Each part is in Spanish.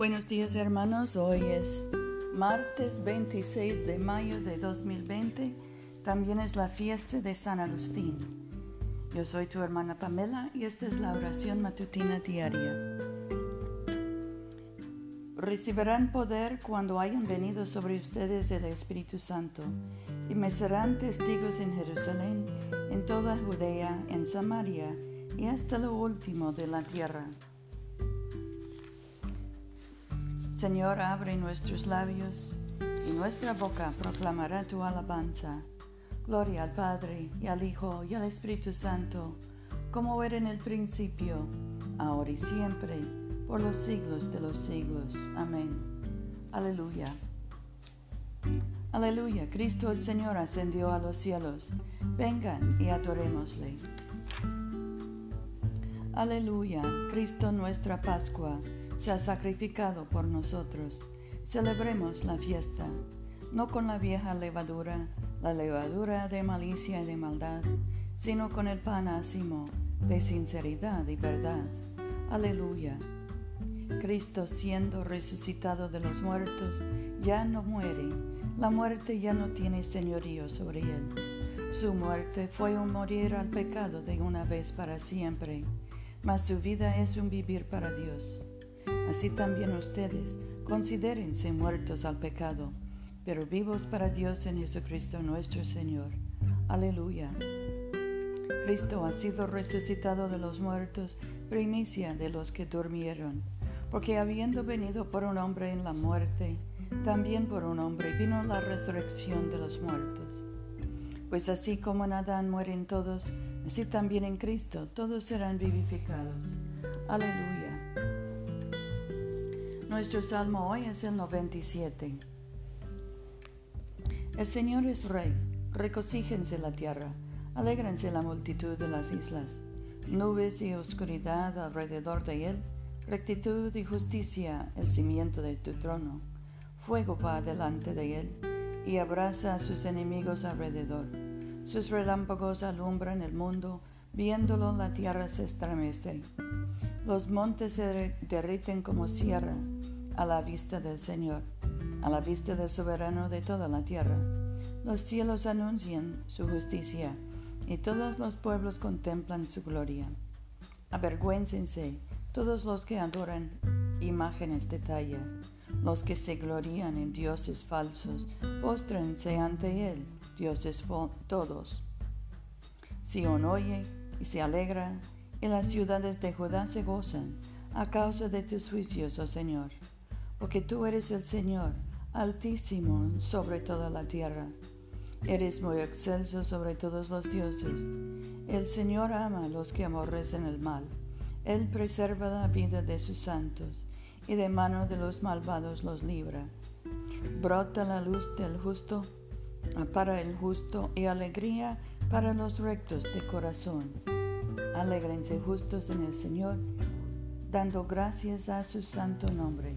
Buenos días hermanos, hoy es martes 26 de mayo de 2020, también es la fiesta de San Agustín. Yo soy tu hermana Pamela y esta es la oración matutina diaria. Recibirán poder cuando hayan venido sobre ustedes el Espíritu Santo y me serán testigos en Jerusalén, en toda Judea, en Samaria y hasta lo último de la tierra. Señor, abre nuestros labios y nuestra boca proclamará tu alabanza. Gloria al Padre y al Hijo y al Espíritu Santo, como era en el principio, ahora y siempre, por los siglos de los siglos. Amén. Aleluya. Aleluya. Cristo el Señor ascendió a los cielos. Vengan y adorémosle. Aleluya. Cristo nuestra Pascua se ha sacrificado por nosotros. Celebremos la fiesta, no con la vieja levadura, la levadura de malicia y de maldad, sino con el pan ácimo de sinceridad y verdad. Aleluya. Cristo siendo resucitado de los muertos, ya no muere, la muerte ya no tiene señorío sobre él. Su muerte fue un morir al pecado de una vez para siempre, mas su vida es un vivir para Dios. Así también ustedes considérense muertos al pecado, pero vivos para Dios en Jesucristo nuestro Señor. Aleluya. Cristo ha sido resucitado de los muertos, primicia de los que durmieron, porque habiendo venido por un hombre en la muerte, también por un hombre vino la resurrección de los muertos. Pues así como en Adán mueren todos, así también en Cristo todos serán vivificados. Aleluya. Nuestro salmo hoy es el 97. El Señor es Rey, recocíjense la tierra, alégrense la multitud de las islas, nubes y oscuridad alrededor de él, rectitud y justicia el cimiento de tu trono, fuego va delante de él y abraza a sus enemigos alrededor. Sus relámpagos alumbran el mundo, viéndolo la tierra se estremece. Los montes se derriten como sierra a la vista del Señor, a la vista del soberano de toda la tierra. Los cielos anuncian su justicia y todos los pueblos contemplan su gloria. Avergüéncense todos los que adoran imágenes de talla, los que se glorían en dioses falsos, póstrense ante él, dioses todos. Sion oye y se alegra, y las ciudades de Judá se gozan a causa de tus juicios, oh Señor porque tú eres el Señor, altísimo sobre toda la tierra. Eres muy excelso sobre todos los dioses. El Señor ama a los que aborrecen el mal. Él preserva la vida de sus santos y de mano de los malvados los libra. Brota la luz del justo para el justo y alegría para los rectos de corazón. Alégrense justos en el Señor, dando gracias a su santo nombre.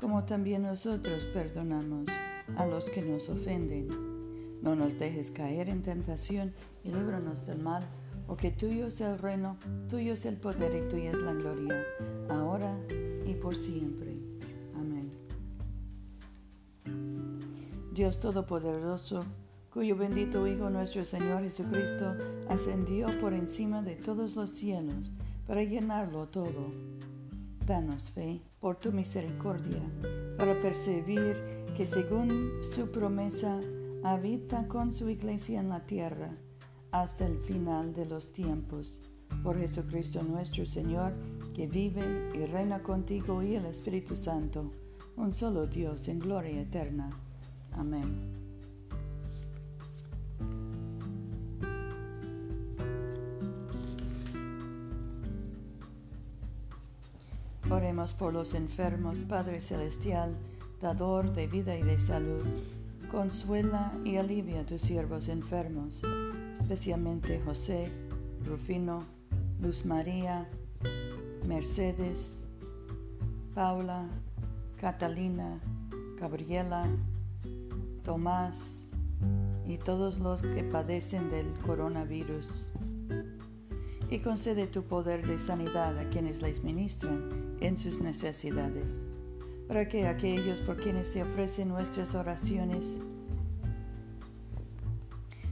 como también nosotros perdonamos a los que nos ofenden. No nos dejes caer en tentación y líbranos del mal, porque tuyo es el reino, tuyo es el poder y tuya es la gloria, ahora y por siempre. Amén. Dios Todopoderoso, cuyo bendito Hijo nuestro Señor Jesucristo ascendió por encima de todos los cielos para llenarlo todo Danos fe por tu misericordia, para percibir que según su promesa habita con su iglesia en la tierra hasta el final de los tiempos. Por Jesucristo nuestro Señor, que vive y reina contigo y el Espíritu Santo, un solo Dios en gloria eterna. Amén. Oremos por los enfermos, Padre Celestial, dador de vida y de salud. Consuela y alivia a tus siervos enfermos, especialmente José, Rufino, Luz María, Mercedes, Paula, Catalina, Gabriela, Tomás y todos los que padecen del coronavirus. Y concede tu poder de sanidad a quienes les ministran en sus necesidades, para que aquellos por quienes se ofrecen nuestras oraciones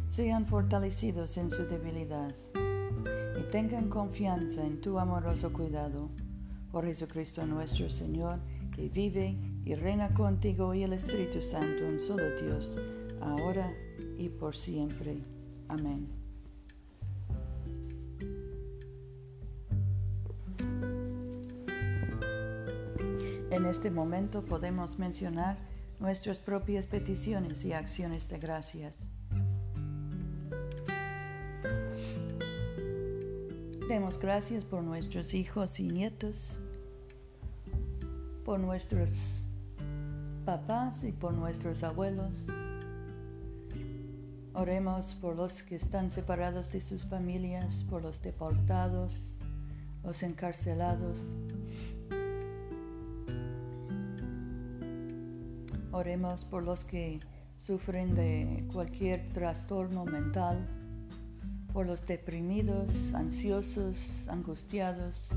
sean fortalecidos en su debilidad y tengan confianza en tu amoroso cuidado. Por Jesucristo nuestro Señor, que vive y reina contigo y el Espíritu Santo, un solo Dios, ahora y por siempre. Amén. En este momento podemos mencionar nuestras propias peticiones y acciones de gracias. Demos gracias por nuestros hijos y nietos, por nuestros papás y por nuestros abuelos. Oremos por los que están separados de sus familias, por los deportados, los encarcelados. Oremos por los que sufren de cualquier trastorno mental, por los deprimidos, ansiosos, angustiados,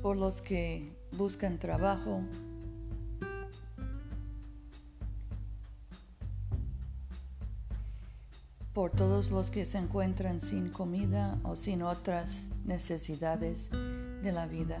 por los que buscan trabajo, por todos los que se encuentran sin comida o sin otras necesidades de la vida.